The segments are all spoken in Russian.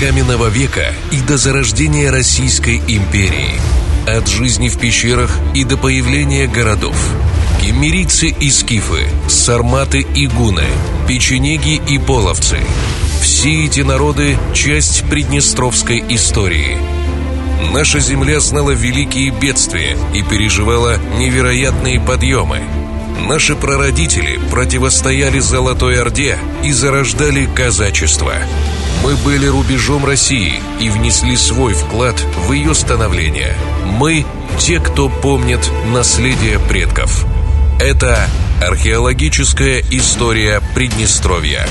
каменного века и до зарождения Российской империи. От жизни в пещерах и до появления городов. Кемерийцы и скифы, сарматы и гуны, печенеги и половцы. Все эти народы – часть приднестровской истории. Наша земля знала великие бедствия и переживала невероятные подъемы – Наши прародители противостояли Золотой Орде и зарождали казачество. Мы были рубежом России и внесли свой вклад в ее становление. Мы – те, кто помнит наследие предков. Это археологическая история Приднестровья.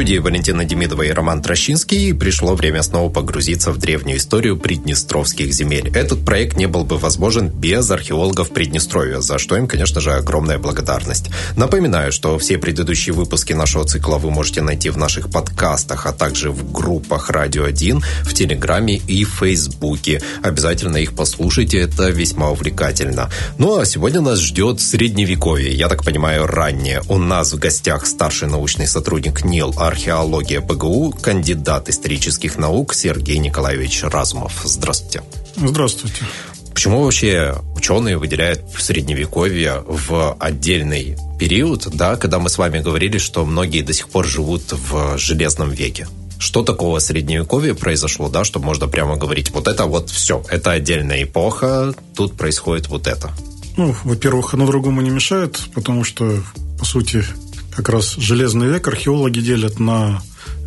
Студии Валентина Демидова и Роман Трощинский пришло время снова погрузиться в древнюю историю приднестровских земель. Этот проект не был бы возможен без археологов Приднестровья, за что им, конечно же, огромная благодарность. Напоминаю, что все предыдущие выпуски нашего цикла вы можете найти в наших подкастах, а также в группах «Радио 1», в Телеграме и Фейсбуке. Обязательно их послушайте, это весьма увлекательно. Ну а сегодня нас ждет Средневековье, я так понимаю, раннее. У нас в гостях старший научный сотрудник НИЛ археология ПГУ, кандидат исторических наук Сергей Николаевич Разумов. Здравствуйте. Здравствуйте. Почему вообще ученые выделяют средневековье в отдельный период, да, когда мы с вами говорили, что многие до сих пор живут в железном веке? Что такого средневековья произошло, да, что можно прямо говорить, вот это вот все, это отдельная эпоха, тут происходит вот это? Ну, во-первых, оно другому не мешает, потому что, по сути, как раз железный век археологи делят на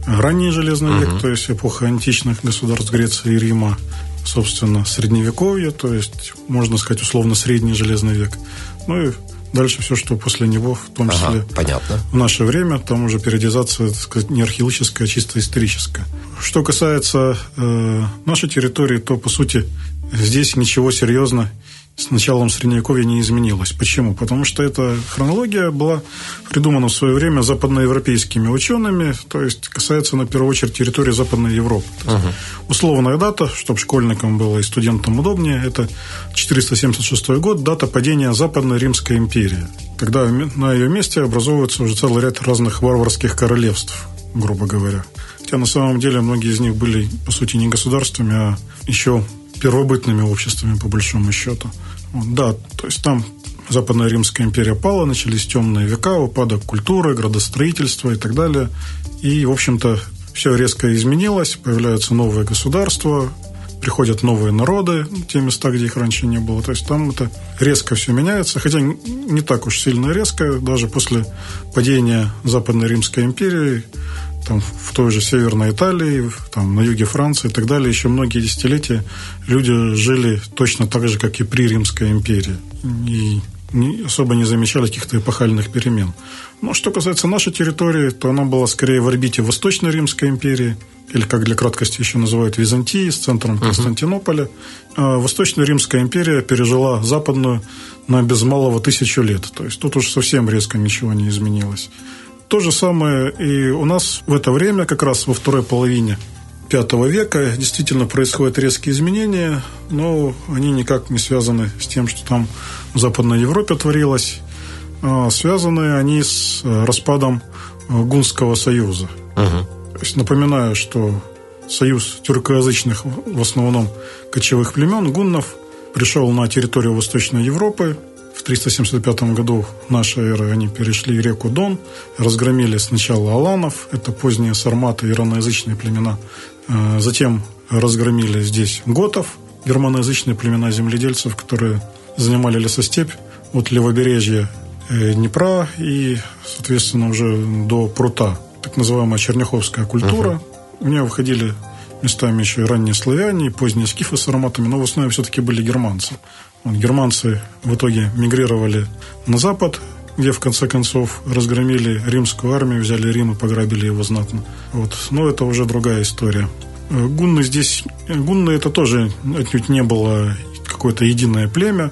ранний железный угу. век, то есть эпоха античных государств Греции и Рима, собственно, средневековье, то есть, можно сказать, условно, средний железный век. Ну и дальше все, что после него, в том числе ага, понятно. в наше время, там уже периодизация, так сказать, не археологическая, а чисто историческая. Что касается э, нашей территории, то, по сути, здесь ничего серьезно с началом Средневековья не изменилось. Почему? Потому что эта хронология была придумана в свое время западноевропейскими учеными, то есть касается, на первую очередь, территории Западной Европы. Угу. Условная дата, чтобы школьникам было и студентам удобнее, это 476 год, дата падения Западной Римской империи. Когда на ее месте образовывается уже целый ряд разных варварских королевств, грубо говоря. Хотя на самом деле многие из них были, по сути, не государствами, а еще первобытными обществами, по большому счету. Вот, да, то есть там Западная Римская империя пала, начались темные века, упадок культуры, градостроительства и так далее. И, в общем-то, все резко изменилось, появляются новые государства, приходят новые народы, те места, где их раньше не было. То есть там это резко все меняется, хотя не так уж сильно резко. Даже после падения Западной Римской империи там, в той же Северной Италии, там, на юге Франции и так далее, еще многие десятилетия люди жили точно так же, как и при Римской империи. И не, особо не замечали каких-то эпохальных перемен. Но что касается нашей территории, то она была скорее в орбите Восточной Римской империи, или, как для краткости еще называют, Византии, с центром Константинополя. А Восточная Римская империя пережила Западную на без малого тысячу лет. То есть тут уж совсем резко ничего не изменилось. То же самое и у нас в это время, как раз во второй половине V века, действительно происходят резкие изменения, но они никак не связаны с тем, что там в Западной Европе творилось. А связаны они с э, распадом э, Гунского союза. Угу. То есть напоминаю, что союз тюркоязычных, в основном кочевых племен, гуннов, пришел на территорию Восточной Европы, в 375 году нашей эры они перешли реку Дон, разгромили сначала аланов, это поздние сарматы, ираноязычные племена, э, затем разгромили здесь готов, германоязычные племена земледельцев, которые занимали лесостепь от левобережья э, Днепра и, соответственно, уже до прута, так называемая черняховская культура. Uh-huh. В нее входили местами еще и ранние славяне, и поздние скифы с ароматами, но в основном все-таки были германцы. Германцы в итоге мигрировали на запад, где в конце концов разгромили римскую армию, взяли Рим и пограбили его знатно. Вот. Но это уже другая история. Э, гунны здесь... Гунны это тоже отнюдь не было какое-то единое племя.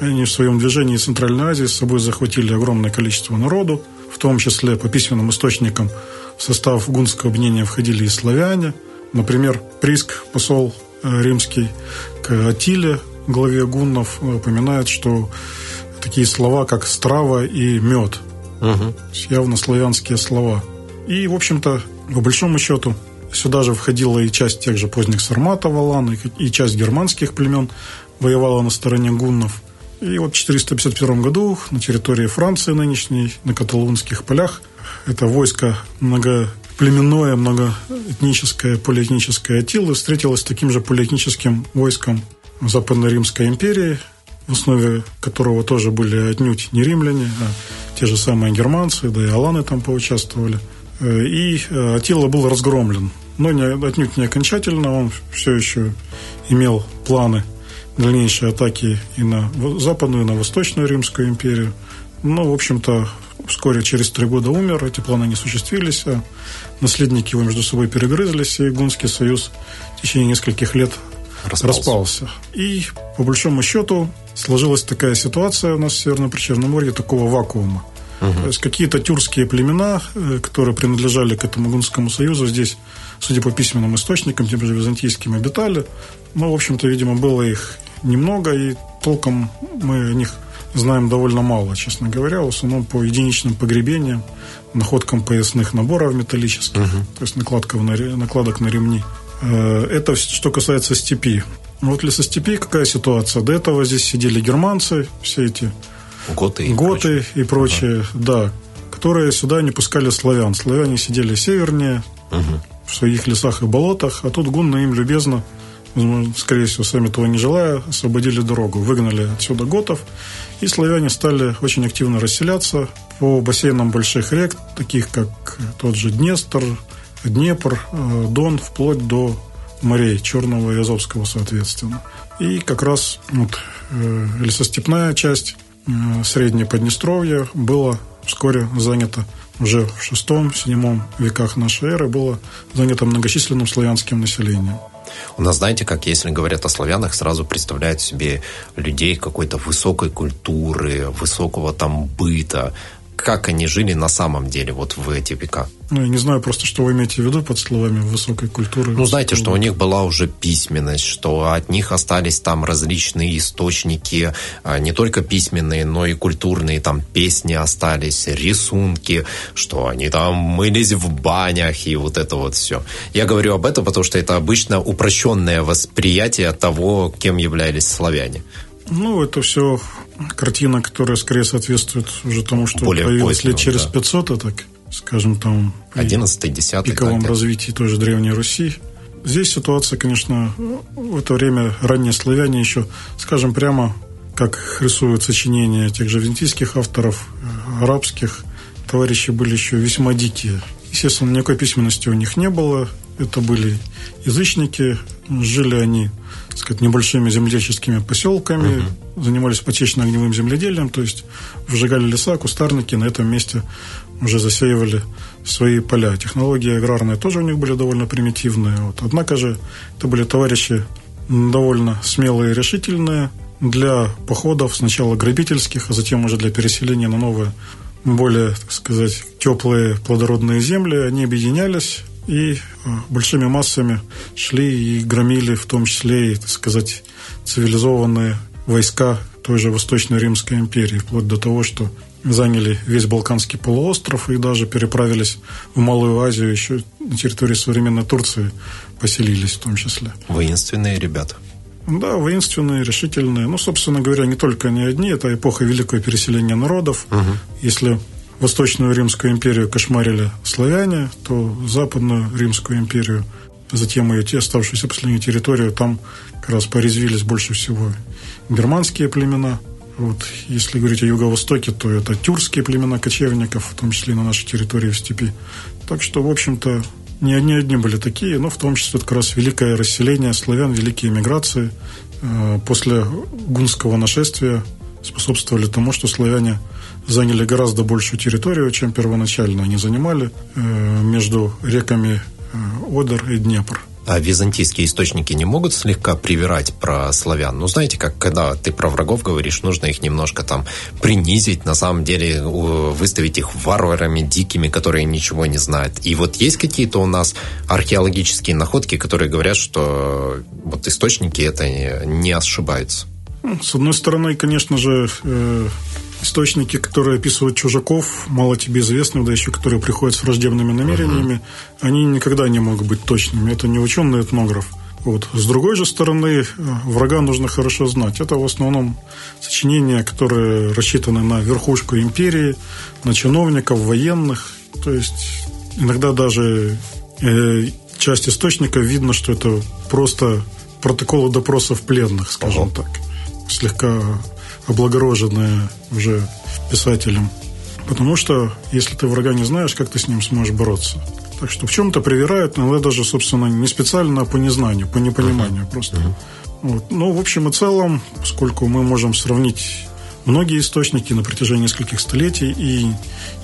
Они в своем движении Центральной Азии с собой захватили огромное количество народу, в том числе по письменным источникам в состав гунского объединения входили и славяне. Например, Приск, посол э, римский к Атиле, главе гуннов упоминает, что такие слова, как страва и мед, угу. явно славянские слова. И, в общем-то, по большому счету, сюда же входила и часть тех же поздних сарматов, Алан, и часть германских племен воевала на стороне гуннов. И вот в 451 году на территории Франции нынешней, на Каталунских полях, это войско многоплеменное, многоэтническое, полиэтническое Атилы встретилось с таким же полиэтническим войском Западно-Римской империи, в основе которого тоже были отнюдь не римляне, а те же самые германцы, да и аланы там поучаствовали. Э, и э, Атила был разгромлен. Но не, отнюдь не окончательно, он все еще имел планы дальнейшей атаки и на Западную, и на Восточную Римскую империю. Но, в общем-то, вскоре через три года умер, эти планы не осуществились, а наследники его между собой перегрызлись, и Гунский союз в течение нескольких лет распался. распался. И, по большому счету, сложилась такая ситуация у нас в Северном Причерноморье, такого вакуума. Угу. То есть какие-то тюркские племена, э, которые принадлежали к этому Гунскому союзу, здесь, судя по письменным источникам, тем же византийским, обитали. Но, в общем-то, видимо, было их немного, и толком мы о них знаем довольно мало, честно говоря, в основном по единичным погребениям, находкам поясных наборов металлических, угу. то есть накладков на, накладок на ремни. Э, это что касается степи. Вот для со степи какая ситуация? До этого здесь сидели германцы, все эти готы и готы прочее, и прочее угу. да, которые сюда не пускали славян. Славяне сидели севернее, угу. в своих лесах и болотах, а тут гунны им любезно скорее всего, сами того не желая, освободили дорогу, выгнали отсюда готов, и славяне стали очень активно расселяться по бассейнам больших рек, таких как тот же Днестр, Днепр, э, Дон, вплоть до морей Черного и Азовского, соответственно. И как раз вот, э, лесостепная часть э, Среднее Поднестровье была вскоре занята уже в шестом-седьмом веках нашей эры было занято многочисленным славянским населением. У нас, знаете, как если говорят о славянах, сразу представляют себе людей какой-то высокой культуры, высокого там быта. Как они жили на самом деле вот в эти века? Ну, я не знаю просто, что вы имеете в виду под словами высокой культуры. Ну, знаете, что у них была уже письменность, что от них остались там различные источники, а, не только письменные, но и культурные, там песни остались, рисунки, что они там мылись в банях и вот это вот все. Я говорю об этом, потому что это обычно упрощенное восприятие того, кем являлись славяне. Ну, это все картина, которая скорее соответствует уже тому, что Более появилось лет через да. 500, а так скажем, там... 11 10 пиковом так, развитии той же Древней Руси. Здесь ситуация, конечно, в это время ранние славяне еще, скажем прямо, как рисуют сочинения тех же византийских авторов, э, арабских, товарищи были еще весьма дикие. Естественно, никакой письменности у них не было. Это были язычники. Жили они, так сказать, небольшими земледельческими поселками, угу. занимались потечно-огневым земледелием, то есть выжигали леса, кустарники на этом месте уже засеивали свои поля. Технологии аграрные тоже у них были довольно примитивные. Вот. Однако же это были товарищи довольно смелые и решительные для походов сначала грабительских, а затем уже для переселения на новые, более, так сказать, теплые плодородные земли. Они объединялись и э, большими массами шли и громили в том числе и, так сказать, цивилизованные войска той же Восточной Римской империи, вплоть до того, что заняли весь Балканский полуостров и даже переправились в Малую Азию, еще на территории современной Турции поселились в том числе. Воинственные ребята. Да, воинственные, решительные. Ну, собственно говоря, не только они одни. Это эпоха великого переселения народов. Угу. Если Восточную Римскую империю кошмарили славяне, то Западную Римскую империю, затем ее те оставшуюся последнюю территорию, там как раз порезвились больше всего германские племена – вот, если говорить о юго-востоке, то это тюркские племена кочевников, в том числе и на нашей территории в степи. Так что, в общем-то, не одни одни были такие, но в том числе как раз великое расселение славян, великие миграции э, после гунского нашествия способствовали тому, что славяне заняли гораздо большую территорию, чем первоначально они занимали э, между реками э, Одер и Днепр. А византийские источники не могут слегка привирать про славян? Ну, знаете, как когда ты про врагов говоришь, нужно их немножко там принизить, на самом деле выставить их варварами дикими, которые ничего не знают. И вот есть какие-то у нас археологические находки, которые говорят, что вот источники это не ошибаются? Ну, с одной стороны, конечно же, э, источники, которые описывают чужаков, мало тебе известных, да еще которые приходят с враждебными намерениями, uh они никогда не могут быть точными. Это не ученый этнограф. Вот. С другой же стороны, э, врага нужно хорошо знать. Это в основном сочинения, которые рассчитаны на верхушку империи, на чиновников, военных. То есть иногда даже э, часть источников видно, что это просто протоколы допросов пленных, скажем ага. так. Слегка облагороженные уже писателем. Потому что, если ты врага не знаешь, как ты с ним сможешь бороться? Так что в чем-то привирают, иногда даже, собственно, не специально, а по незнанию, по непониманию uh-huh. просто. Uh-huh. Вот. Но, в общем и целом, поскольку мы можем сравнить многие источники на протяжении нескольких столетий, и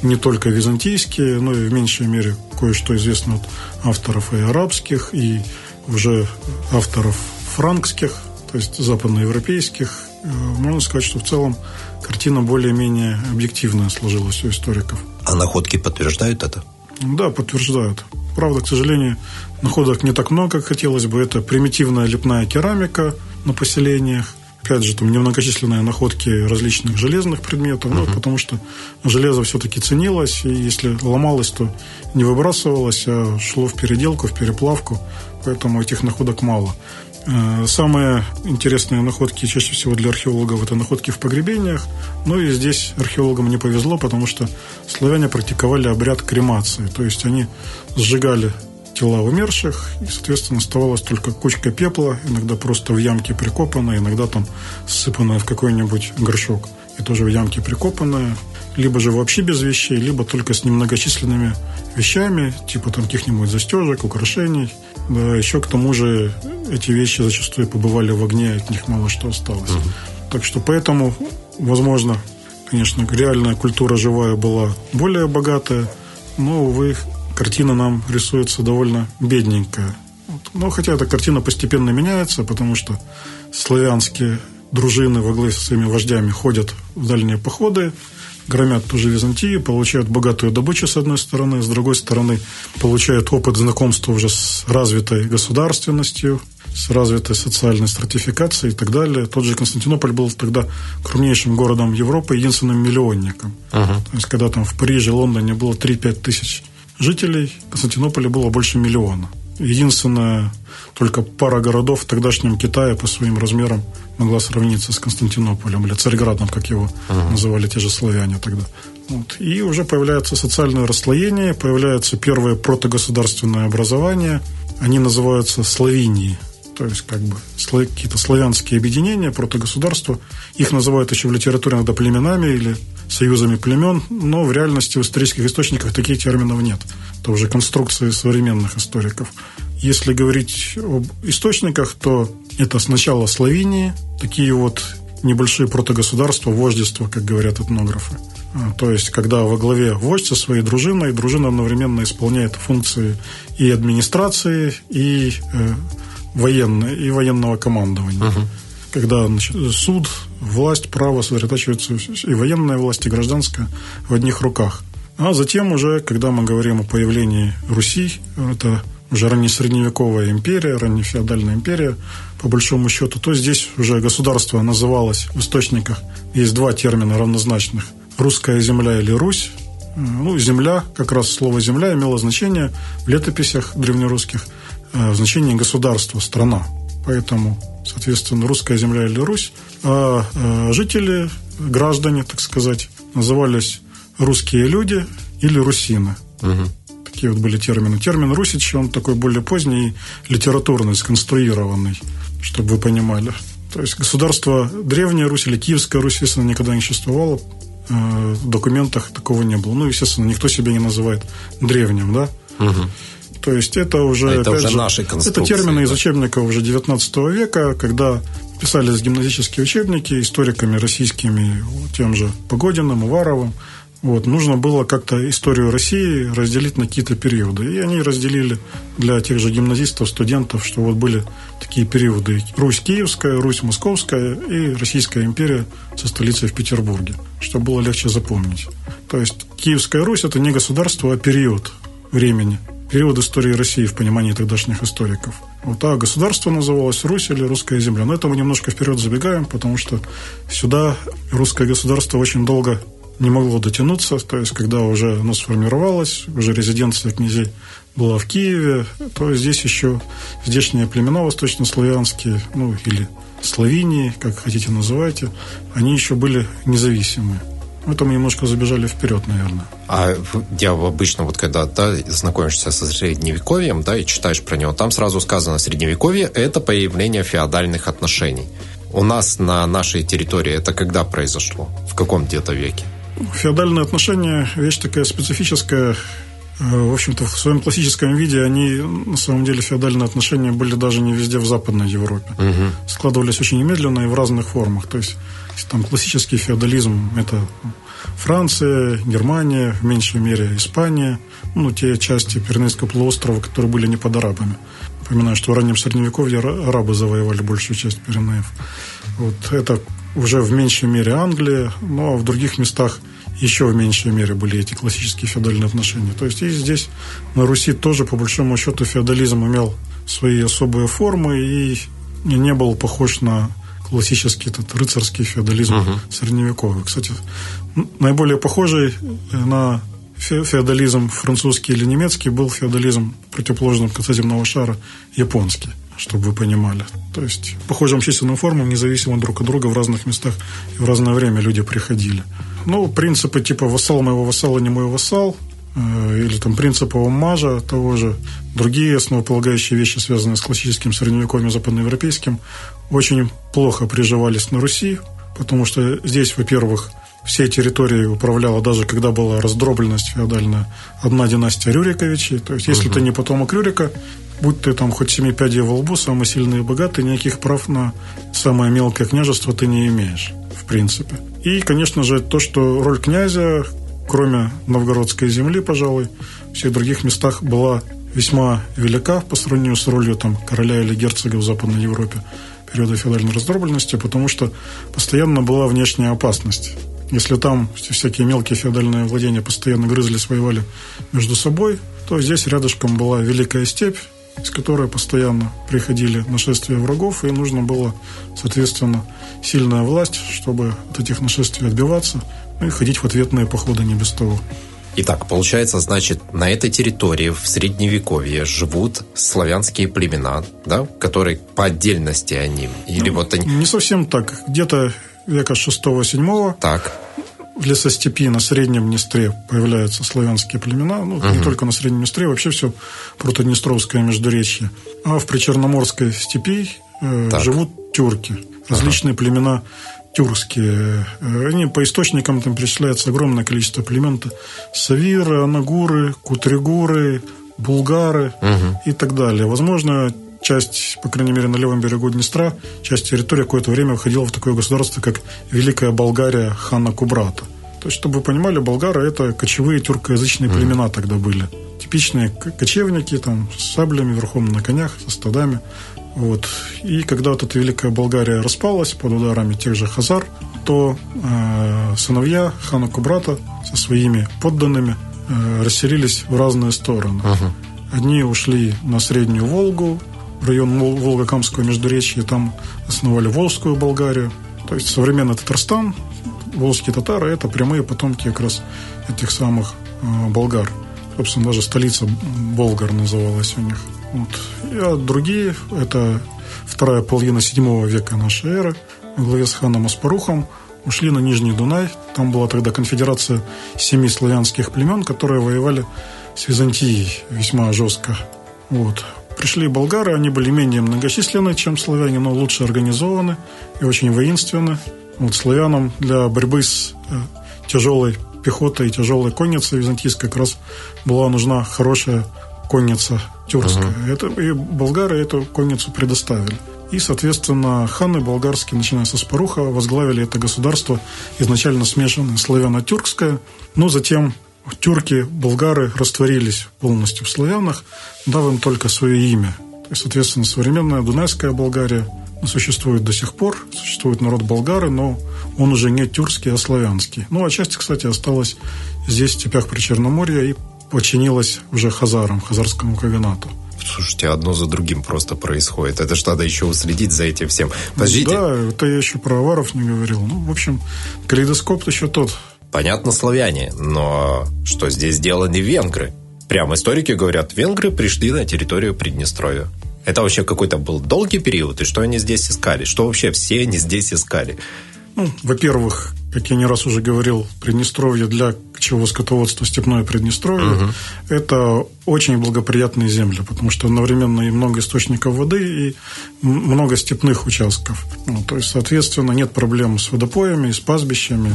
не только византийские, но и в меньшей мере кое-что известно от авторов и арабских, и уже авторов франкских, то есть западноевропейских, можно сказать, что в целом картина более-менее объективная сложилась у историков. А находки подтверждают это? Да, подтверждают. Правда, к сожалению, находок не так много, как хотелось бы. Это примитивная лепная керамика на поселениях. Опять же, там немногочисленные находки различных железных предметов, uh-huh. ну, потому что железо все-таки ценилось, и если ломалось, то не выбрасывалось, а шло в переделку, в переплавку, поэтому этих находок мало. Э, самые интересные находки чаще всего для археологов это находки в погребениях. Ну и здесь археологам не повезло, потому что славяне практиковали обряд кремации. То есть они сжигали тела умерших, и, соответственно, оставалась только кучка пепла, иногда просто в ямке прикопанная, иногда там сыпанная в какой-нибудь горшок, и тоже в ямке прикопанная, либо же вообще без вещей, либо только с немногочисленными вещами, типа там каких-нибудь застежек, украшений. Да, еще к тому же эти вещи зачастую побывали в огне, от них мало что осталось. Угу. Так что поэтому, возможно, конечно, реальная культура живая была более богатая, но, увы, картина нам рисуется довольно бедненькая. Но хотя эта картина постепенно меняется, потому что славянские дружины во главе со своими вождями ходят в дальние походы, громят ту же Византию, получают богатую добычу с одной стороны, с другой стороны получают опыт знакомства уже с развитой государственностью, с развитой социальной стратификацией и так далее. Тот же Константинополь был тогда крупнейшим городом Европы, единственным миллионником. Uh-huh. То есть, когда там в Париже, Лондоне было 3-5 тысяч жителей, в Константинополе было больше миллиона. Единственная только пара городов в тогдашнем Китае по своим размерам могла сравниться с Константинополем или Царьградом, как его uh-huh. называли те же славяне тогда. Вот. И уже появляется социальное расслоение, появляется первое протогосударственное образование. Они называются Словении то есть как бы какие-то славянские объединения, протогосударства. Их называют еще в литературе иногда племенами или союзами племен, но в реальности в исторических источниках таких терминов нет. Это уже конструкции современных историков. Если говорить об источниках, то это сначала Словения, такие вот небольшие протогосударства, вождества, как говорят этнографы. А, то есть, когда во главе вождь со своей дружиной, дружина одновременно исполняет функции и администрации, и э, военной и военного командования. Угу. Когда значит, суд, власть, право сосредотачиваются и военная власть, и гражданская в одних руках. А затем уже, когда мы говорим о появлении Руси, это уже раннесредневековая империя, раннефеодальная империя, по большому счету, то здесь уже государство называлось в источниках, есть два термина равнозначных. Русская земля или Русь. Ну, земля, как раз слово земля имело значение в летописях древнерусских – Э, в значении государства, страна. Поэтому, соответственно, русская земля или Русь. А э, жители, граждане, так сказать, назывались русские люди или русины. Угу. Такие вот были термины. Термин «русич», он такой более поздний, литературный, сконструированный, чтобы вы понимали. То есть государство Древняя Русь или Киевская Русь, естественно, никогда не существовало. Э, в документах такого не было. Ну, естественно, никто себя не называет древним, да? Угу. То есть это уже, а это уже же, наши Это термины да. из учебников уже 19 века, когда писались гимназические учебники историками российскими, тем же Погодиным, Уваровым. Вот, нужно было как-то историю России разделить на какие-то периоды. И они разделили для тех же гимназистов, студентов, что вот были такие периоды. Русь Киевская, Русь Московская и Российская империя со столицей в Петербурге, чтобы было легче запомнить. То есть Киевская Русь – это не государство, а период времени – период истории России в понимании тогдашних историков. Вот, а государство называлось Русь или Русская земля. Но это мы немножко вперед забегаем, потому что сюда русское государство очень долго не могло дотянуться. То есть, когда уже оно сформировалось, уже резиденция князей была в Киеве, то здесь еще здешние племена восточнославянские, ну, или Словении, как хотите называйте, они еще были независимые. Это мы немножко забежали вперед, наверное. А я обычно, вот когда да, знакомишься со средневековьем, да, и читаешь про него, там сразу сказано, средневековье – это появление феодальных отношений. У нас на нашей территории это когда произошло? В каком где-то веке? Феодальные отношения – вещь такая специфическая. Э, в общем-то, в своем классическом виде они, на самом деле, феодальные отношения были даже не везде в Западной Европе. Угу. Складывались очень немедленно и в разных формах. То есть, там классический феодализм – это Франция, Германия, в меньшей мере Испания, ну, те части Пиренейского полуострова, которые были не под арабами. Напоминаю, что в раннем Средневековье арабы завоевали большую часть Пиренеев. Вот это уже в меньшей мере Англия, но в других местах еще в меньшей мере были эти классические феодальные отношения. То есть и здесь, на Руси, тоже, по большому счету, феодализм имел свои особые формы и не был похож на классический этот рыцарский феодализм угу. средневековый. Кстати, наиболее похожий на феодализм французский или немецкий был феодализм противоположным конца земного шара японский чтобы вы понимали. То есть похожим численным формам, независимо друг от друга, в разных местах и в разное время люди приходили. Ну, принципы типа «вассал моего вассала, не мой вассал», э, или там принципы омажа того же, другие основополагающие вещи, связанные с классическим средневековьем западноевропейским, очень плохо приживались на Руси, потому что здесь, во-первых, всей территорией управляла, даже когда была раздробленность феодальная, одна династия Рюриковичей. То есть, если угу. ты не потомок Рюрика, будь ты там хоть семи пядей во лбу, самый сильный и богатый, никаких прав на самое мелкое княжество ты не имеешь, в принципе. И, конечно же, то, что роль князя, кроме новгородской земли, пожалуй, в всех других местах была весьма велика по сравнению с ролью там, короля или герцога в Западной Европе периода феодальной раздробленности, потому что постоянно была внешняя опасность. Если там всякие мелкие феодальные владения постоянно грызлись, воевали между собой, то здесь рядышком была Великая степь, из которой постоянно приходили нашествия врагов, и нужно было, соответственно, сильная власть, чтобы от этих нашествий отбиваться, ну и ходить в ответные походы не без того. Итак, получается, значит, на этой территории в Средневековье живут славянские племена, да, которые по отдельности они, или ну, вот они... Не совсем так. Где-то века 6-7. Так. В лесостепи на Среднем Днестре появляются славянские племена. Ну, угу. не только на Среднем Днестре, вообще все протоднестровское междуречье. А в Причерноморской степи э, живут тюрки. Различные ага. племена тюркские. Э, они по источникам там перечисляется огромное количество племен. Савиры, Анагуры, Кутригуры, Булгары угу. и так далее. Возможно, часть, по крайней мере, на левом берегу Днестра, часть территории какое-то время входила в такое государство, как Великая Болгария хана Кубрата. То есть, чтобы вы понимали, болгары – это кочевые тюркоязычные mm. племена тогда были. Типичные кочевники, там, с саблями, верхом на конях, со стадами. Вот. И когда вот эта Великая Болгария распалась под ударами тех же хазар, то э, сыновья хана Кубрата со своими подданными э, расселились в разные стороны. Uh-huh. Одни ушли на Среднюю Волгу, район Волгокамского междуречья, там основали Волжскую Болгарию. То есть современный Татарстан, волжские татары – это прямые потомки как раз этих самых э, болгар. Собственно, даже столица Болгар называлась у них. Вот. А другие – это вторая половина седьмого века нашей эры во главе с ханом Аспарухом ушли на Нижний Дунай. Там была тогда конфедерация семи славянских племен, которые воевали с Византией весьма жестко. Вот. Пришли болгары, они были менее многочисленны, чем славяне, но лучше организованы и очень воинственны. Вот славянам для борьбы с э, тяжелой пехотой и тяжелой конницей византийской как раз была нужна хорошая конница тюркская. Uh-huh. Это, и болгары эту конницу предоставили. И, соответственно, ханы болгарские, начиная со Спаруха, возглавили это государство, изначально смешанное славяно-тюркское, но затем тюрки, болгары растворились полностью в славянах, дав им только свое имя. Есть, соответственно, современная Дунайская Болгария существует до сих пор, существует народ болгары, но он уже не тюркский, а славянский. Ну, а часть, кстати, осталась здесь, в степях Причерноморья и подчинилась уже хазарам, хазарскому каганату. Слушайте, одно за другим просто происходит. Это ж надо еще уследить за этим всем. Подождите. Да, это я еще про аваров не говорил. Ну, в общем, калейдоскоп еще тот. Понятно, славяне, но что здесь делали венгры? Прям историки говорят, венгры пришли на территорию Приднестровья. Это вообще какой-то был долгий период, и что они здесь искали? Что вообще все они здесь искали? Ну, во-первых, как я не раз уже говорил, Приднестровье для кочевого скотоводства, степное Приднестровье, угу. это очень благоприятные земли, потому что одновременно и много источников воды, и много степных участков. Ну, то есть, соответственно, нет проблем с водопоями, с пастбищами,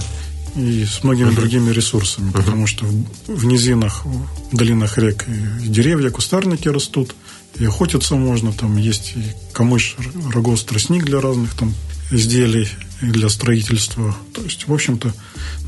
и с многими другими ресурсами, потому что в, в низинах, в долинах рек и деревья, кустарники растут, и охотиться можно, там есть и камыш, рогоз, тростник для разных там изделий и для строительства. То есть, в общем-то,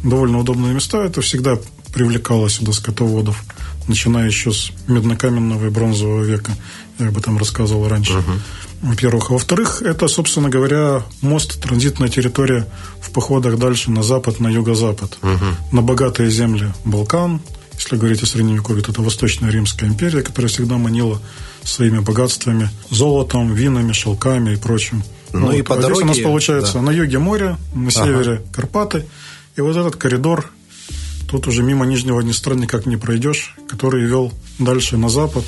довольно удобные места. Это всегда привлекало сюда скотоводов, начиная еще с меднокаменного и бронзового века. Я об этом рассказывал раньше. Uh-huh. Во-первых. А во-вторых, это, собственно говоря, мост, транзитная территория в походах дальше на запад, на юго-запад. Uh-huh. На богатые земли Балкан. Если говорить о Средневековье, то это Восточная Римская империя, которая всегда манила своими богатствами, золотом, винами, шелками и прочим. Ну вот. и по а дороге... Здесь у нас получается да. на юге море, на севере ага. Карпаты. И вот этот коридор, тут уже мимо Нижнего Днестра никак не пройдешь, который вел дальше на запад.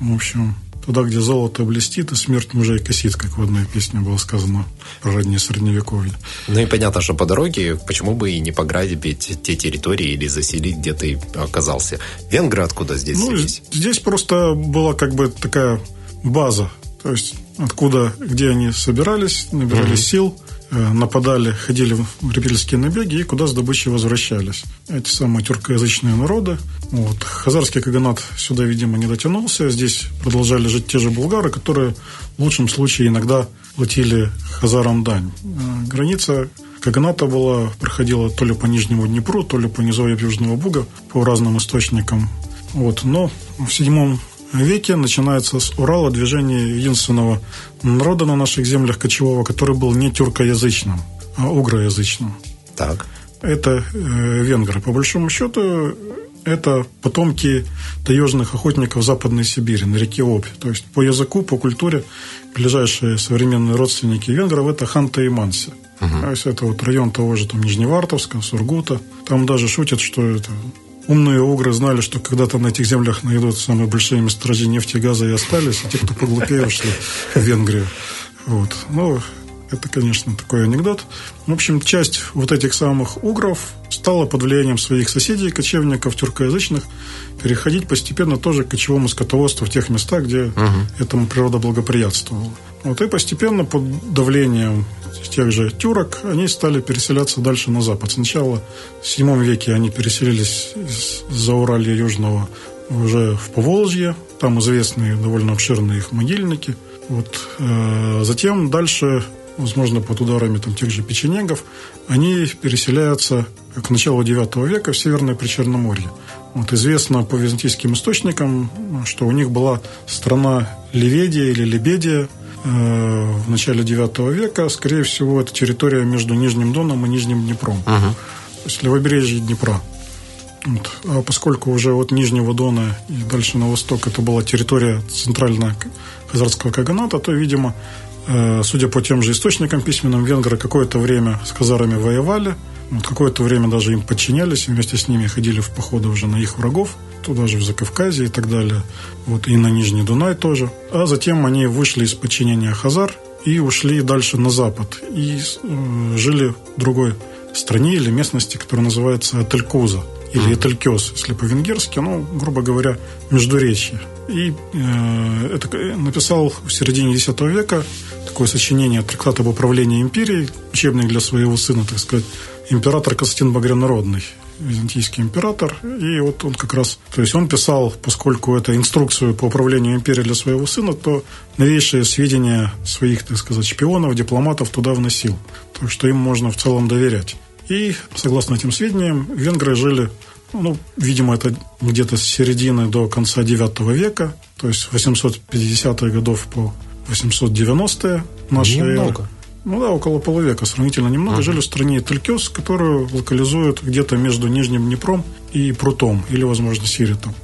В общем, туда, где золото блестит, и смерть мужей косит, как в одной песне было сказано про раннее Средневековье. Ну и понятно, что по дороге, почему бы и не пограбить те территории или заселить, где ты оказался. Венгры откуда здесь ну, Здесь просто была как бы такая база, то есть откуда, где они собирались, набирались mm-hmm. сил, нападали, ходили в репельские набеги и куда с добычей возвращались. Эти самые тюркоязычные народы. Вот. Хазарский каганат сюда, видимо, не дотянулся. Здесь продолжали жить те же булгары, которые в лучшем случае иногда платили хазарам дань. Э, граница Каганата была, проходила то ли по Нижнему Днепру, то ли по низовьям Южного Буга, по разным источникам. Вот. Но в седьмом веке начинается с Урала движение единственного народа на наших землях кочевого, который был не тюркоязычным, а угроязычным. Так. Это э, венгры. По большому счету, это потомки таежных охотников Западной Сибири на реке Обь. То есть по языку, по культуре ближайшие современные родственники венгров – это Ханта и Манси. Угу. То есть это вот район того же там Нижневартовска, Сургута. Там даже шутят, что это умные угры знали, что когда-то на этих землях найдут самые большие месторождения нефти и газа и остались, и те, кто поглупее, ушли в Венгрию. Вот. Ну, это, конечно, такой анекдот. В общем, часть вот этих самых угров стала под влиянием своих соседей, кочевников тюркоязычных, переходить постепенно тоже к кочевому скотоводству в тех местах, где угу. этому природа благоприятствовала. Вот и постепенно под давлением тех же тюрок они стали переселяться дальше на запад. Сначала в VII веке они переселились из Зауралья Южного уже в Поволжье. Там известные довольно обширные их могильники. Вот. Э, затем дальше возможно, под ударами там, тех же печенегов, они переселяются к началу IX века в Северное Причерноморье. Вот известно по византийским источникам, что у них была страна Ливедия или Лебедия в начале IX века. Скорее всего, это территория между Нижним Доном и Нижним Днепром. Uh-huh. То есть левобережье Днепра. Вот. А поскольку уже от Нижнего Дона и дальше на восток это была территория центрального Хазарского Каганата, то, видимо, Э, судя по тем же источникам письменным, венгры какое-то время с казарами воевали, вот какое-то время даже им подчинялись, и вместе с ними ходили в походы уже на их врагов, туда же в Закавказье и так далее, вот и на Нижний Дунай тоже. А затем они вышли из подчинения Хазар и ушли дальше на запад и э, жили в другой стране или местности, которая называется Телькуза или Этелькес, если по-венгерски, ну, грубо говоря, междуречье. И э, это написал в середине X века такое сочинение трактат об управлении империей, учебный для своего сына, так сказать, император Константин Багрянародный, византийский император. И вот он как раз, то есть он писал, поскольку это инструкцию по управлению империей для своего сына, то новейшие сведения своих, так сказать, шпионов, дипломатов туда вносил. Так что им можно в целом доверять. И, согласно этим сведениям, венгры жили, ну, видимо, это где-то с середины до конца IX века, то есть 850-х годов по 890-е нашей Немного. эры. Ну да, около полувека, сравнительно немного. Ага. Жили в стране Телькес, которую локализуют где-то между Нижним Днепром и Прутом, или, возможно, Сиритом.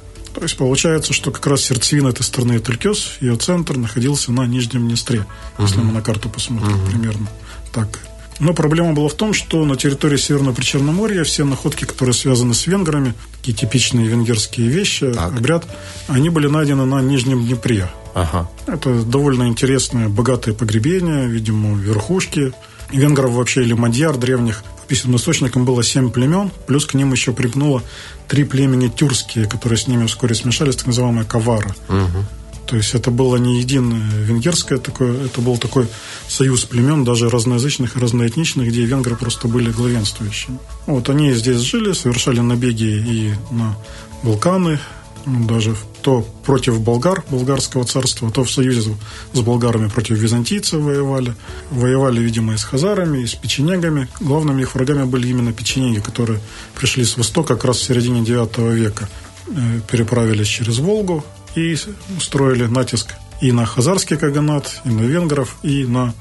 есть получается, что как раз сердцевина этой страны Телькес, ее центр находился на Нижнем Днестре, угу. если мы на карту посмотрим угу. примерно так. Но проблема была в том, что на территории Северного Причерноморья все находки, которые связаны с венграми, такие типичные венгерские вещи, так. обряд, они были найдены на Нижнем Днепре. Ага. Это довольно интересное, богатое погребение, видимо, верхушки. Венгров вообще или мадьяр древних по письменным источникам было семь племен, плюс к ним еще припнуло три племени тюркские, которые с ними вскоре смешались, так называемая кавара. Угу. То есть это было не единое венгерское такое, это был такой союз племен, даже разноязычных и разноэтничных, где венгры просто были главенствующими. Вот они здесь жили, совершали набеги и на Балканы, даже то против болгар, болгарского царства, то в союзе с болгарами против византийцев воевали. Воевали, видимо, и с хазарами, и с печенегами. Главными их врагами были именно печенеги, которые пришли с востока как раз в середине IX века. Э, переправились через Волгу, и устроили натиск и на хазарский каганат, и на венгров, и на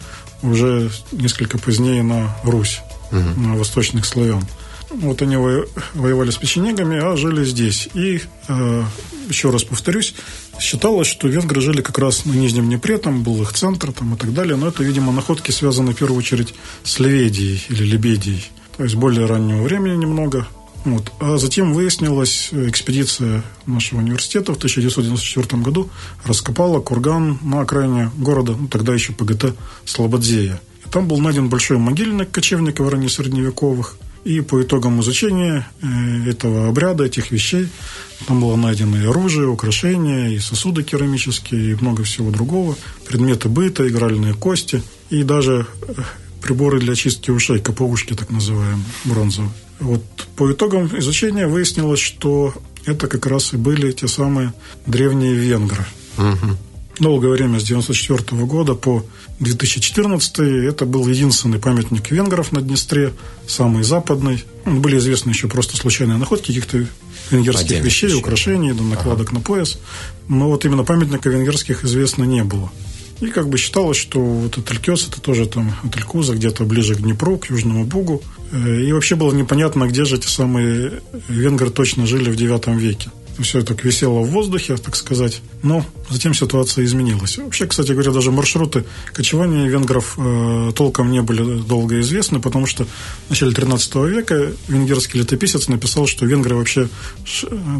уже несколько позднее на Русь, угу. на восточных славян. Вот они воевали с печенегами, а жили здесь. И, э, еще раз повторюсь, считалось, что венгры жили как раз на Нижнем Днепре, там был их центр там, и так далее. Но это, видимо, находки связаны в первую очередь с Леведией или Лебедией. То есть более раннего времени немного. Вот. А затем выяснилась экспедиция нашего университета в 1994 году раскопала курган на окраине города, ну, тогда еще ПГТ Слободзея. И там был найден большой могильник кочевников ранее средневековых. И по итогам изучения э, этого обряда, этих вещей, там было найдено и оружие, украшения, и сосуды керамические, и много всего другого. Предметы быта, игральные кости, и даже э, приборы для чистки ушей, КПУшки так называемые, бронзовые. Вот по итогам изучения выяснилось, что это как раз и были те самые древние венгры. Угу. Долгое время, с 1994 года по 2014 это был единственный памятник венгров на Днестре, самый западный. Были известны еще просто случайные находки каких-то венгерских Отдельных вещей, вещей, украшений, накладок ага. на пояс. Но вот именно памятника венгерских известно не было. И как бы считалось, что вот Этелькес это тоже там Этелькуза, где-то ближе к Днепру, к Южному Бугу. Э, и вообще было непонятно, где же эти самые венгры точно жили в IX веке все это висело в воздухе, так сказать. Но затем ситуация изменилась. Вообще, кстати говоря, даже маршруты кочевания венгров э, толком не были долго известны, потому что в начале 13 века венгерский летописец написал, что венгры вообще,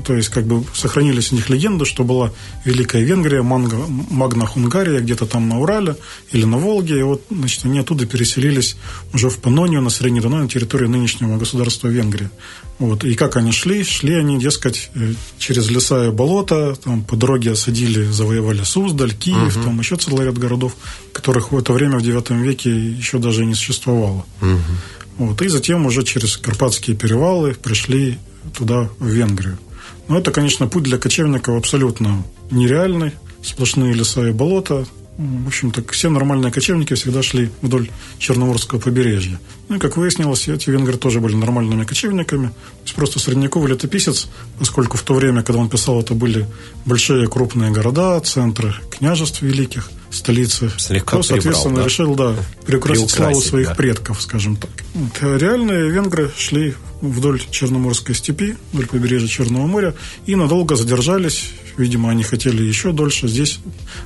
то есть как бы сохранились у них легенды, что была Великая Венгрия, Манга, Магна Хунгария, где-то там на Урале или на Волге, и вот, значит, они оттуда переселились уже в Панонию, на Средний Дунай, на территорию нынешнего государства Венгрия. Вот. И как они шли? Шли они, дескать, э, через леса и болота, там по дороге осадили, завоевали Суздаль, Киев, угу. там еще целый ряд городов, которых в это время, в IX веке, еще даже не существовало. Угу. Вот. И затем уже через Карпатские перевалы пришли туда, в Венгрию. Но это, конечно, путь для кочевников абсолютно нереальный. Сплошные леса и болота, в общем-то, все нормальные кочевники всегда шли вдоль Черноморского побережья. Ну и, как выяснилось, эти венгры тоже были нормальными кочевниками. То есть просто средневековый летописец, поскольку в то время, когда он писал, это были большие крупные города, центры княжеств великих, столицы, Слегка то, соответственно, да? решил, да, переукрасить славу своих да. предков, скажем так. Вот. Реальные венгры шли вдоль Черноморской степи, вдоль побережья Черного моря, и надолго задержались. Видимо, они хотели еще дольше здесь,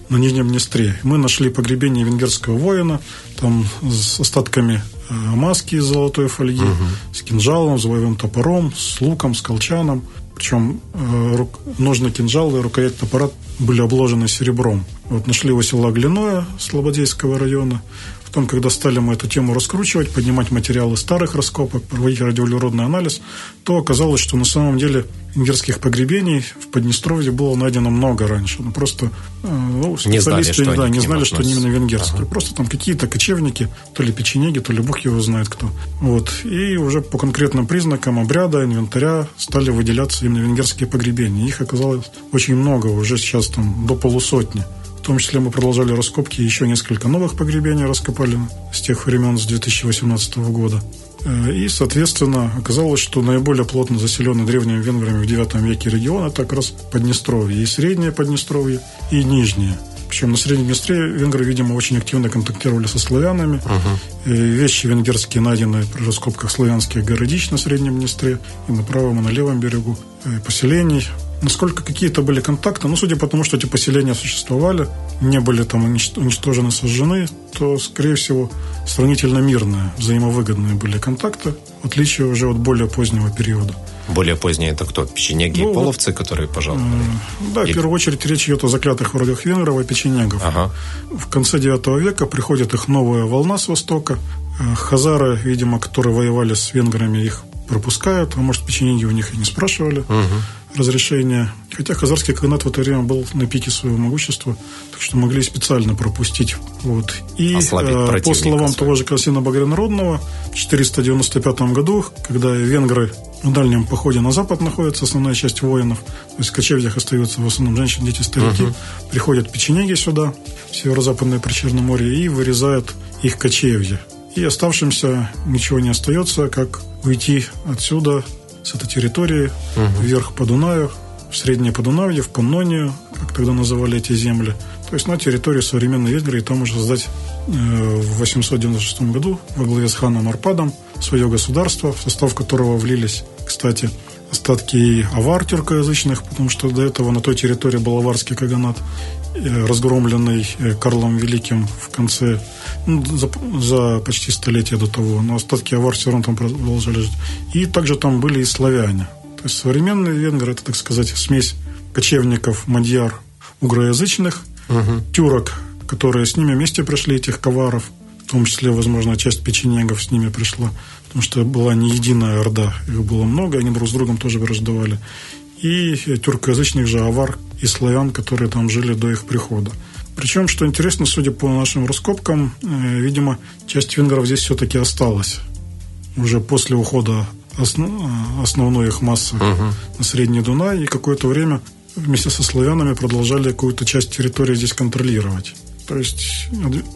на Нижнем Днестре. Мы нашли погребение венгерского воина, там с остатками э, маски из золотой фольги, угу. с кинжалом, с боевым топором, с луком, с колчаном. Причем э, ножны кинжала и рукоять топора были обложены серебром. Вот нашли его села Глиное Слободейского района. Потом, когда стали мы эту тему раскручивать, поднимать материалы старых раскопок, проводить радиоуглеродный анализ, то оказалось, что на самом деле венгерских погребений в Поднестровье было найдено много раньше. Ну, просто э, ну, не знали, что, да, они, не знали, что они именно венгерские. Ага. Просто там какие-то кочевники, то ли печенеги, то ли бог его знает кто. Вот. И уже по конкретным признакам обряда, инвентаря стали выделяться именно венгерские погребения. Их оказалось очень много, уже сейчас там до полусотни. Том числе мы продолжали раскопки, еще несколько новых погребений раскопали с тех времен, с 2018 года. Э, и, соответственно, оказалось, что наиболее плотно заселенный древними венграми в IX веке регион – это как раз Поднестровье. И Среднее Поднестровье, и Нижнее. Причем на Среднем Днестре венгры, видимо, очень активно контактировали со славянами. Uh-huh. Вещи венгерские найдены при раскопках славянских городищ на Среднем Днестре и на правом и на левом берегу. Поселений Насколько какие-то были контакты, ну, судя по тому, что эти поселения существовали, не были там уничтожены, сожжены, то, скорее всего, сравнительно мирные, взаимовыгодные были контакты, в отличие уже от более позднего периода. Более поздние это кто? Печенеги ну, и половцы, которые пожаловали? Э, да, и... в первую очередь речь идет о заклятых врагах венгров и печенегов. Ага. В конце IX века приходит их новая волна с востока. Э, хазары, видимо, которые воевали с венграми, их пропускают, а может, печенеги у них и не спрашивали. Угу разрешения. Хотя Хазарский каганат в это время был на пике своего могущества, так что могли специально пропустить. Вот. И э, по словам того же Красина Багрянародного, в 495 году, когда венгры в дальнем походе на запад находятся, основная часть воинов, то есть в кочевьях остаются в основном женщины, дети, старики, uh приходят печенеги сюда, в северо-западное Причерноморье, и вырезают их кочевья. И оставшимся ничего не остается, как уйти отсюда с этой территории угу. вверх по Дунаю, в Среднее Подунавье, в Паннонию, как тогда называли эти земли. То есть на территории современной Венгрии там уже создать э, в 896 году во главе с ханом Арпадом свое государство, в состав которого влились, кстати, остатки авар тюркоязычных, потому что до этого на той территории был аварский каганат, э, разгромленный э, Карлом Великим в конце, ну, за, за почти столетие до того, но остатки авар все равно там продолжали жить. И также там были и славяне. То есть современные венгры, это, так сказать, смесь кочевников, мадьяр, угроязычных, угу. тюрок, которые с ними вместе пришли, этих коваров, в том числе, возможно, часть печенегов с ними пришла потому что была не единая орда, их было много, они друг с другом тоже враждовали. И тюркоязычных же авар и славян, которые там жили до их прихода. Причем, что интересно, судя по нашим раскопкам, э, видимо, часть венгров здесь все-таки осталась. Уже после ухода э, основной их массы угу. на Средний Дунай, и какое-то время вместе со славянами продолжали какую-то часть территории здесь контролировать. То есть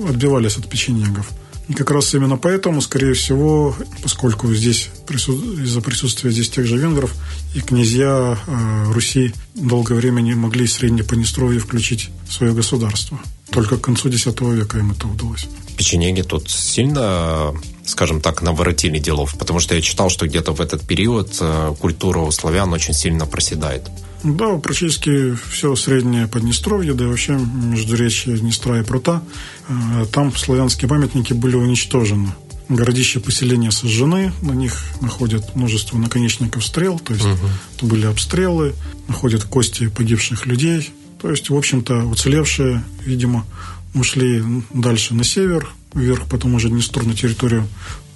отбивались от печенегов. И как раз именно поэтому, скорее всего, поскольку здесь из-за присутствия здесь тех же венгров, и князья э, Руси долгое время не могли Среднее Поднестровье включить в свое государство. Только к концу X века им это удалось. Печенеги тут сильно, скажем так, наворотили делов, потому что я читал, что где-то в этот период э, культура у славян очень сильно проседает. Да, практически все среднее Поднестровье, да и вообще междуречье Днестра и Прута. Э, там славянские памятники были уничтожены. Городища поселения сожжены, на них находят множество наконечников стрел, то есть угу. это были обстрелы, находят кости погибших людей. То есть, в общем-то, уцелевшие, видимо, ушли дальше на север, вверх по тому же Днестру на территорию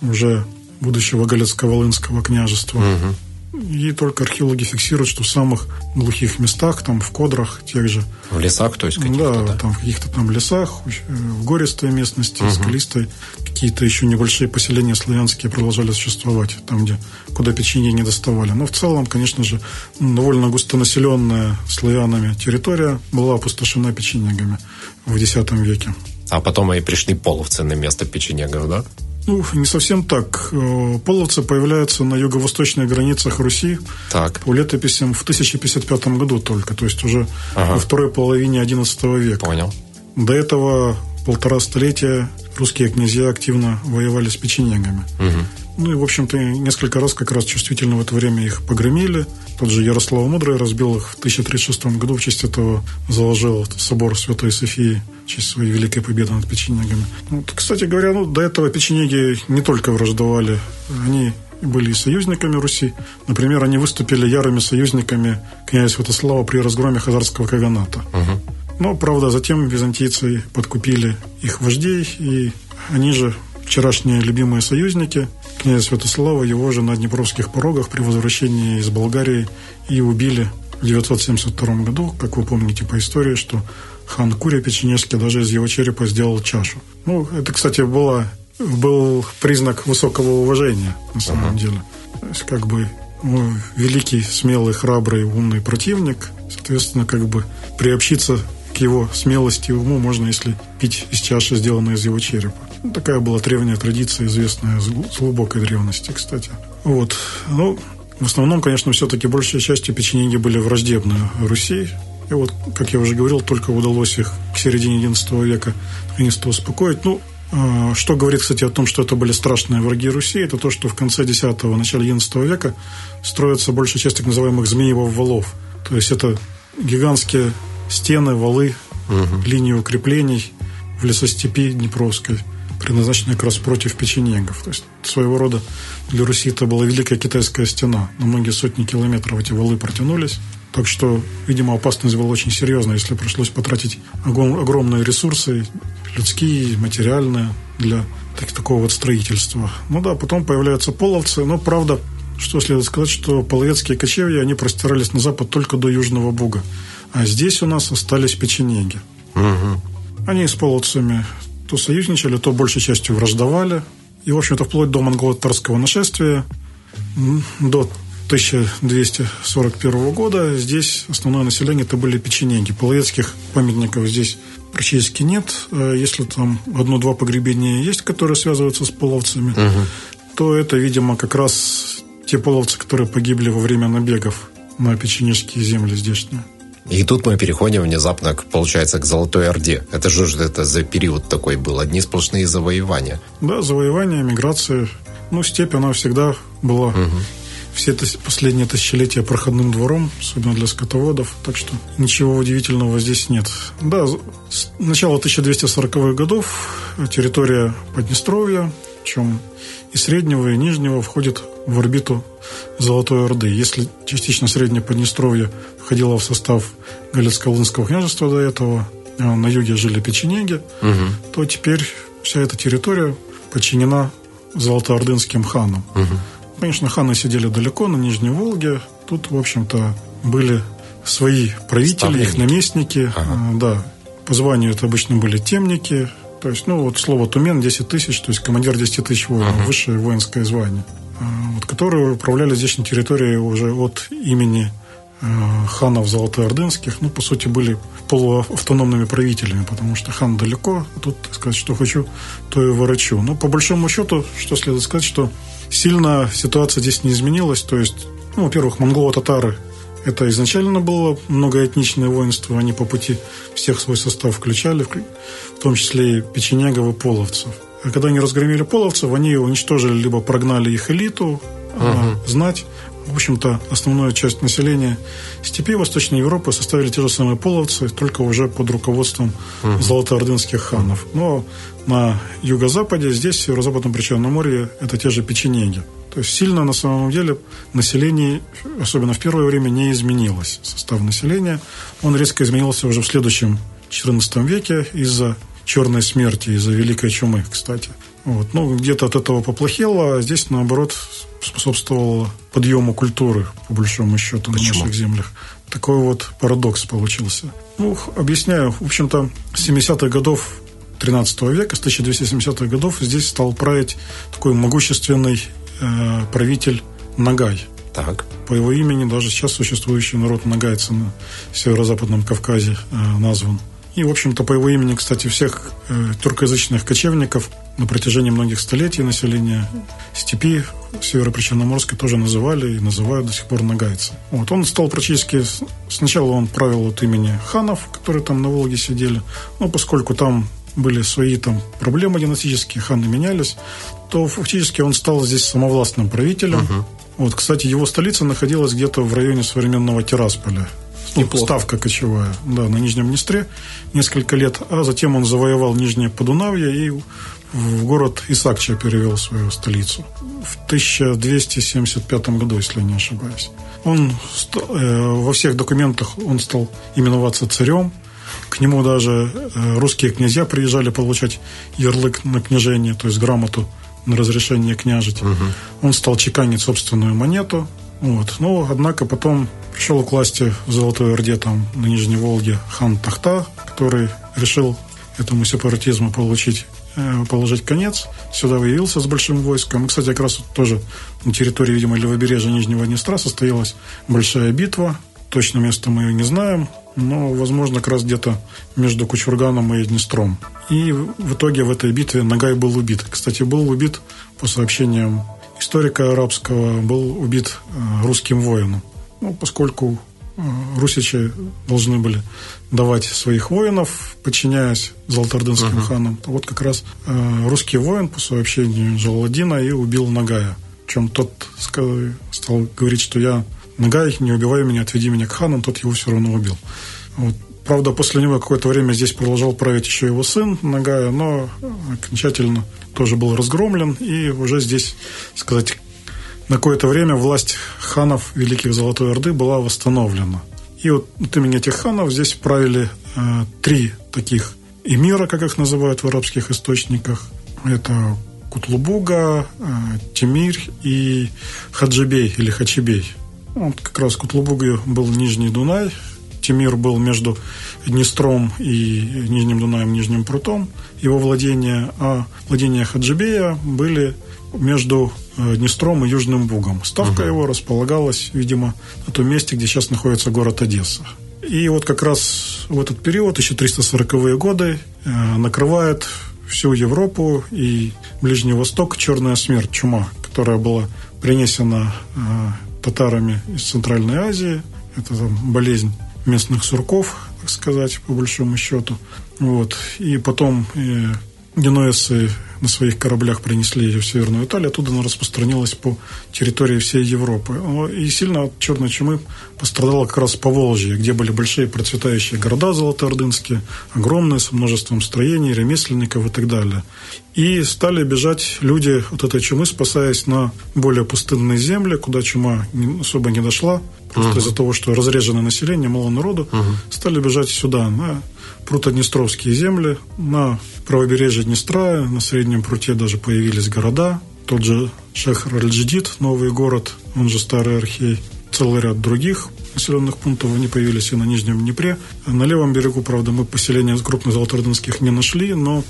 уже будущего Галицко-Волынского княжества. Угу. И только археологи фиксируют, что в самых глухих местах, там в кодрах тех же. В лесах, то есть каких-то, да, да? там в каких-то там лесах, в гористой местности, угу. скалистой, какие-то еще небольшие поселения славянские продолжали существовать, там, где, куда печенье не доставали. Но в целом, конечно же, довольно густонаселенная славянами территория была опустошена печенегами в X веке. А потом и пришли половцы на место печенегов, да? Ну, не совсем так. Э, половцы появляются на юго-восточных границах Руси так. по летописям в 1055 году только, то есть уже ага. во второй половине XI века. Понял. До этого полтора столетия русские князья активно воевали с печенегами. Угу. Ну и, в общем-то, несколько раз как раз чувствительно в это время их погромили. Тот же Ярослав Мудрый разбил их в 1036 году. В честь этого заложил собор Святой Софии в честь своей великой победы над печенегами. Ну, кстати говоря, ну, до этого печенеги не только враждовали, они были и союзниками Руси. Например, они выступили ярыми союзниками князя Святослава при разгроме Хазарского каганата. Угу. Но, правда, затем византийцы подкупили их вождей, и они же вчерашние любимые союзники князя Святослава, его же на Днепровских порогах при возвращении из Болгарии и убили в 972 году, как вы помните по истории, что хан Куря Печенежский даже из его черепа сделал чашу. Ну, это, кстати, было, был признак высокого уважения, на самом uh-huh. деле. То есть, как бы, ну, великий, смелый, храбрый, умный противник, соответственно, как бы приобщиться к его смелости и уму можно, если пить из чаши, сделанной из его черепа. Ну, такая была древняя традиция, известная с глубокой древности, кстати. Вот. Ну, в основном, конечно, все-таки большей частью печенеги были враждебны Руси. И вот, как я уже говорил, только удалось их к середине XI века наконец-то успокоить. Ну, А, что говорит, кстати, о том, что это были страшные враги Руси, это то, что в конце X-го, начале XI века строится большая часть так называемых змеевых валов. То есть это гигантские стены, валы, угу. линии укреплений в лесостепи Днепровской, предназначенные как раз против печенегов. То есть своего рода для Руси это была Великая Китайская стена. На многие сотни километров эти валы протянулись. Так что, видимо, опасность была очень серьезная, если пришлось потратить огромные ресурсы, людские, материальные, для так, такого вот строительства. Ну да, потом появляются половцы, но, правда, что следует сказать, что половецкие кочевья, они простирались на запад только до Южного Буга. А здесь у нас остались печенеги. Угу. Они с половцами то союзничали, то большей частью враждовали. И, в общем-то, вплоть до монголо-татарского нашествия, до 1241 года здесь основное население это были печенеги. Половецких памятников здесь практически нет. А если там одно-два погребения есть, которые связываются с половцами, угу. то это, видимо, как раз те половцы, которые погибли во время набегов на печенежские земли здешние. И тут мы переходим внезапно, к, получается, к Золотой Орде. Это же это за период такой был? Одни сплошные завоевания. Да, завоевания, миграция. Ну, степь, она всегда была угу. все это последние тысячелетия проходным двором, особенно для скотоводов. Так что ничего удивительного здесь нет. Да, с начала 1240-х годов территория Поднестровья, чем и Среднего, и Нижнего входит в орбиту Золотой Орды. Если частично Среднее Поднестровье входило в состав Галицко-Волынского княжества до этого, а на юге жили печенеги, угу. то теперь вся эта территория подчинена Золотоордынским ханам. Угу. Конечно, ханы сидели далеко, на Нижней Волге. Тут, в общем-то, были свои правители, их наместники. Ага. А, да, по званию это обычно были темники. То есть, ну, вот слово «тумен» 10 тысяч, то есть командир 10 тысяч воинов, ага. высшее воинское звание. А, вот, которые управляли здесь на территории уже от имени ханов золотоордынских, ну, по сути, были полуавтономными правителями, потому что хан далеко, тут, сказать, что хочу, то и ворочу. Но по большому счету, что следует сказать, что сильно ситуация здесь не изменилась, то есть, ну, во-первых, монголо-татары это изначально было многоэтничное воинство, они по пути всех свой состав включали, в том числе и печенегов и половцев. А когда они разгромили половцев, они уничтожили, либо прогнали их элиту, uh-huh. знать. В общем-то, основная часть населения степи Восточной Европы составили те же самые половцы, только уже под руководством uh-huh. золотоордынских ханов. Но на юго-западе, здесь, в северо-западном Причерноморье, это те же печенеги. То есть сильно на самом деле население, особенно в первое время, не изменилось. Состав населения, он резко изменился уже в следующем XIV веке из-за черной смерти из-за Великой чумы, кстати. Вот. Ну, где-то от этого поплохело, а здесь, наоборот, способствовало подъему культуры, по большому счету, Почему? на наших землях. Такой вот парадокс получился. Ну, объясняю. В общем-то, с 70-х годов 13 века, с 1270-х годов, здесь стал править такой могущественный э, правитель Нагай. Так. По его имени даже сейчас существующий народ нагайцы на северо-западном Кавказе э, назван. И, в общем-то, по его имени, кстати, всех э, туркоязычных кочевников на протяжении многих столетий населения степи Северо-Причерноморской тоже называли и называют до сих пор нагайцы. Вот. Он стал практически... Сначала он правил от имени ханов, которые там на Волге сидели. Но поскольку там были свои там проблемы династические, ханы менялись, то фактически он стал здесь самовластным правителем. Угу. Вот, кстати, его столица находилась где-то в районе современного Тирасполя. Неплохо. Ставка кочевая, да, на Нижнем Днестре несколько лет, а затем он завоевал Нижнее Подунавье и в город Исакча перевел свою столицу в 1275 году, если не ошибаюсь. Он э, во всех документах он стал именоваться царем. К нему даже э, русские князья приезжали получать ярлык на княжение, то есть грамоту на разрешение княжить. Угу. Он стал чеканить собственную монету. Вот. Но, однако, потом Пришел к власти в Золотой Орде, там, на Нижней Волге, хан Тахта, который решил этому сепаратизму получить э, положить конец. Сюда выявился с большим войском. И, кстати, как раз вот тоже на территории, видимо, левобережья Нижнего Днестра состоялась большая битва. Точно место мы ее не знаем, но, возможно, как раз где-то между Кучурганом и Днестром. И в итоге в этой битве Нагай был убит. Кстати, был убит, по сообщениям историка арабского, был убит э, русским воином. Ну, поскольку русичи должны были давать своих воинов, подчиняясь золотоордынским uh-huh. ханам. То вот как раз э, русский воин по сообщению Джаладина и убил Нагая. Чем тот стал говорить, что я Нагай, не убивай меня, отведи меня к ханам, тот его все равно убил. Вот. Правда, после него какое-то время здесь продолжал править еще его сын Нагая, но окончательно тоже был разгромлен, и уже здесь, сказать, на какое-то время власть ханов Великих Золотой Орды была восстановлена. И вот от имени этих ханов здесь правили э, три таких эмира, как их называют в арабских источниках. Это Кутлубуга, э, Тимирь и Хаджибей или Хачибей. Вот как раз Кутлубуга был Нижний Дунай, Тимир был между Днестром и Нижним Дунаем, Нижним Прутом, его владения, а владения Хаджибея были между э, Днестром и Южным Бугом. Ставка угу. его располагалась, видимо, на том месте, где сейчас находится город Одесса. И вот как раз в этот период, 1340-е годы, э, накрывает всю Европу и Ближний Восток черная смерть, чума, которая была принесена э, татарами из Центральной Азии. Это там, болезнь местных сурков, так сказать, по большому счету. Вот. И потом э, генуэзцы на своих кораблях принесли ее в Северную Италию, оттуда она распространилась по территории всей Европы. И сильно от черной чумы пострадала как раз по Волжье, где были большие процветающие города золотоордынские, огромные, с множеством строений, ремесленников и так далее. И стали бежать люди от этой чумы, спасаясь на более пустынные земли, куда чума особо не дошла, просто uh-huh. из-за того, что разреженное население, мало народу, uh-huh. стали бежать сюда, на прутоднестровские земли, на правобережье Днестра, на Среднем пруте даже появились города, тот же Шехр-Аль-Джидид, новый город, он же Старый Архей, целый ряд других населенных пунктов, они появились и на Нижнем Днепре. На левом берегу, правда, мы поселения крупных золотоордынских не нашли, но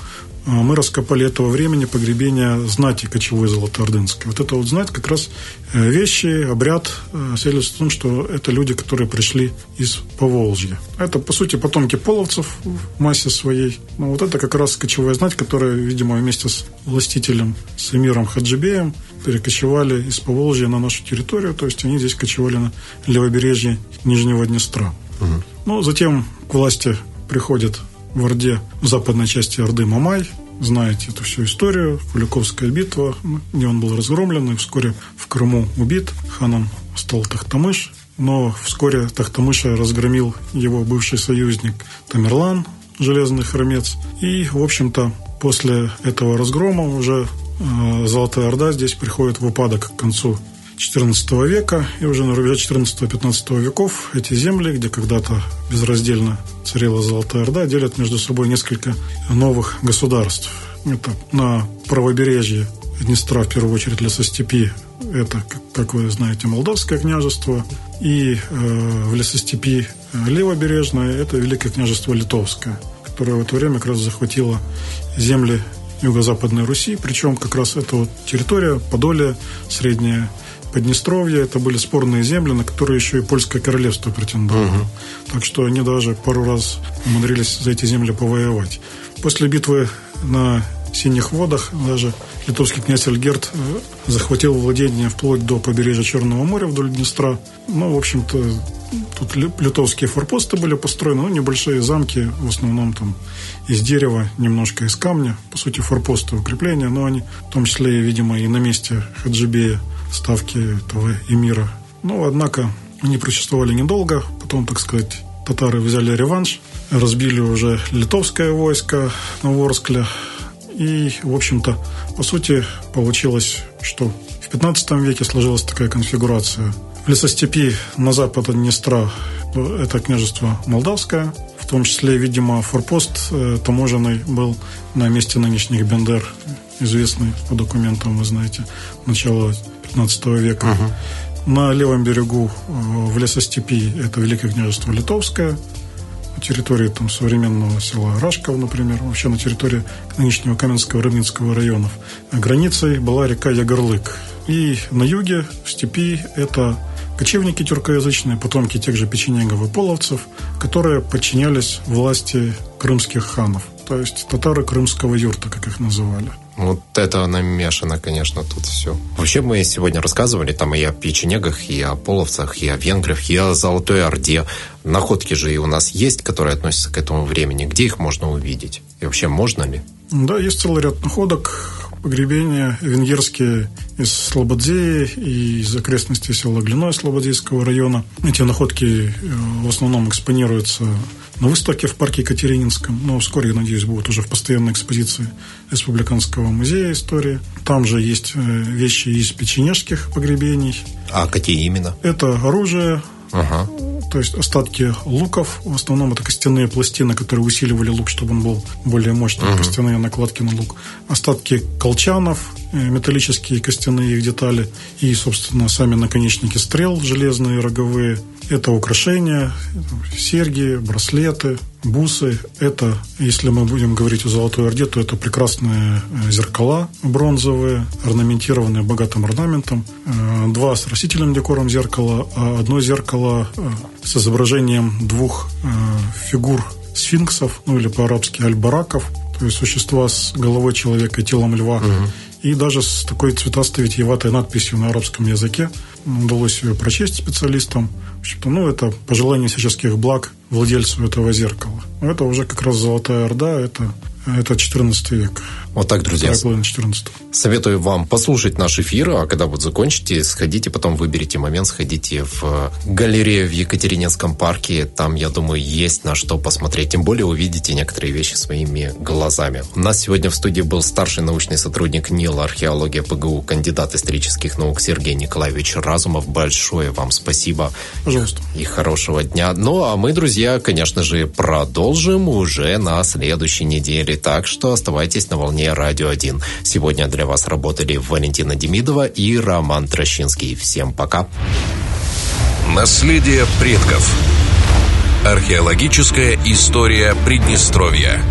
мы раскопали этого времени погребения знати кочевой золотоордынской. Вот это вот знать как раз э, вещи, обряд э, свидетельствует о том, что это люди, которые пришли из Поволжья. Это, по сути, потомки половцев в массе своей. Но вот это как раз кочевая знать, которая, видимо, вместе с властителем, с эмиром Хаджибеем перекочевали из Поволжья на нашу территорию. То есть они здесь кочевали на левобережье Нижнего Днестра. Угу. Ну, затем к власти приходит в Орде, в западной части Орды Мамай. Знаете эту всю историю. Куликовская битва, где он был разгромлен и вскоре в Крыму убит. Ханом стал Тахтамыш. Но вскоре Тахтамыша разгромил его бывший союзник Тамерлан, железный хромец. И, в общем-то, после этого разгрома уже э, Золотая Орда здесь приходит в упадок к концу XIV века, и уже на рубеже XIV-XV веков эти земли, где когда-то безраздельно царила Золотая Орда, делят между собой несколько новых государств. Это на правобережье Днестра, в первую очередь, лесостепи, это, как вы знаете, Молдавское княжество, и э, в лесостепи левобережное это Великое княжество Литовское, которое в это время как раз захватило земли Юго-Западной Руси, причем как раз эта вот территория, Подолье, Средняя Поднестровье, это были спорные земли, на которые еще и польское королевство претендовало. Угу. Так что они даже пару раз умудрились за эти земли повоевать. После битвы на Синих водах даже литовский князь Альгерт э, захватил владение вплоть до побережья Черного моря вдоль Днестра. Ну, в общем-то, тут литовские форпосты были построены, ну, небольшие замки, в основном там из дерева, немножко из камня. По сути, форпосты укрепления, но они в том числе, видимо, и на месте Хаджибея ставки этого эмира. Но, однако, они просуществовали недолго. Потом, так сказать, татары взяли реванш, разбили уже литовское войско на Ворскле. И, в общем-то, по сути, получилось, что в 15 веке сложилась такая конфигурация. В лесостепи на запад от Днестра это княжество Молдавское, в том числе, видимо, форпост э, таможенный был на месте нынешних Бендер, известный по документам, вы знаете, начала 15 века. Угу. На левом берегу э, в лесостепи это Великое княжество Литовское, на территории там, современного села Рашков, например, вообще на территории нынешнего Каменского Рыбинского районов. Границей была река Ягорлык. И на юге, в степи, это кочевники тюркоязычные, потомки тех же печенегов и половцев, которые подчинялись власти крымских ханов, то есть татары крымского юрта, как их называли. Вот это намешано, конечно, тут все. Вообще мы сегодня рассказывали там и о печенегах, и о половцах, и о венграх, и о Золотой Орде. Находки же и у нас есть, которые относятся к этому времени. Где их можно увидеть? И вообще можно ли? Да, есть целый ряд находок погребения венгерские из Слободзеи и из окрестностей села Глиной Слободзейского района. Эти находки э, в основном экспонируются на выставке в парке Екатерининском, но вскоре, я надеюсь, будут уже в постоянной экспозиции Республиканского музея истории. Там же есть э, вещи из печенежских погребений. А какие именно? Это оружие, ага. То есть остатки луков. В основном это костяные пластины, которые усиливали лук, чтобы он был более мощный, ага. костяные накладки на лук. Остатки колчанов, металлические костяные их детали и, собственно, сами наконечники стрел железные, роговые – это украшения, серьги, браслеты, бусы. Это, если мы будем говорить о Золотой Орде, то это прекрасные э, зеркала бронзовые, орнаментированные богатым орнаментом. Э, два с растительным декором зеркала, а одно зеркало э, с изображением двух фигур сфинксов, ну или по-арабски альбараков, то есть существа с головой человека и телом льва. Угу. И даже с такой цветастой витиеватой надписью на арабском языке удалось ее прочесть специалистам общем-то, ну, это пожелание всяческих благ владельцу этого зеркала. Это уже как раз Золотая Орда, это, это 14 век. Вот так, друзья. 14. Советую вам послушать наш эфир, а когда вот закончите, сходите, потом выберите момент, сходите в галерею в Екатерининском парке. Там, я думаю, есть на что посмотреть. Тем более увидите некоторые вещи своими глазами. У нас сегодня в студии был старший научный сотрудник НИЛ археология ПГУ, кандидат исторических наук Сергей Николаевич Разумов. Большое вам спасибо. Пожалуйста. И хорошего дня. Ну, а мы, друзья, конечно же, продолжим уже на следующей неделе. Так что оставайтесь на волне «Радио 1». Сегодня для вас работали Валентина Демидова и Роман Трощинский. Всем пока. Наследие предков. Археологическая история Приднестровья.